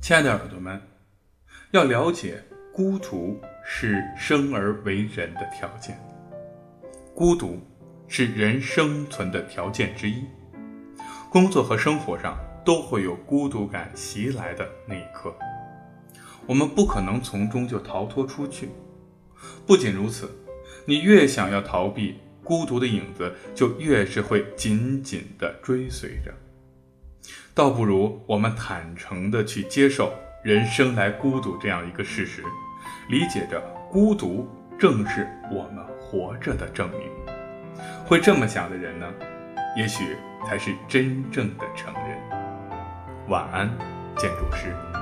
亲爱的耳朵们，要了解孤独是生而为人的条件，孤独是人生存的条件之一。工作和生活上都会有孤独感袭来的那一刻，我们不可能从中就逃脱出去。不仅如此，你越想要逃避，孤独的影子就越是会紧紧地追随着。倒不如我们坦诚地去接受人生来孤独这样一个事实，理解着孤独正是我们活着的证明。会这么想的人呢，也许才是真正的成人。晚安，建筑师。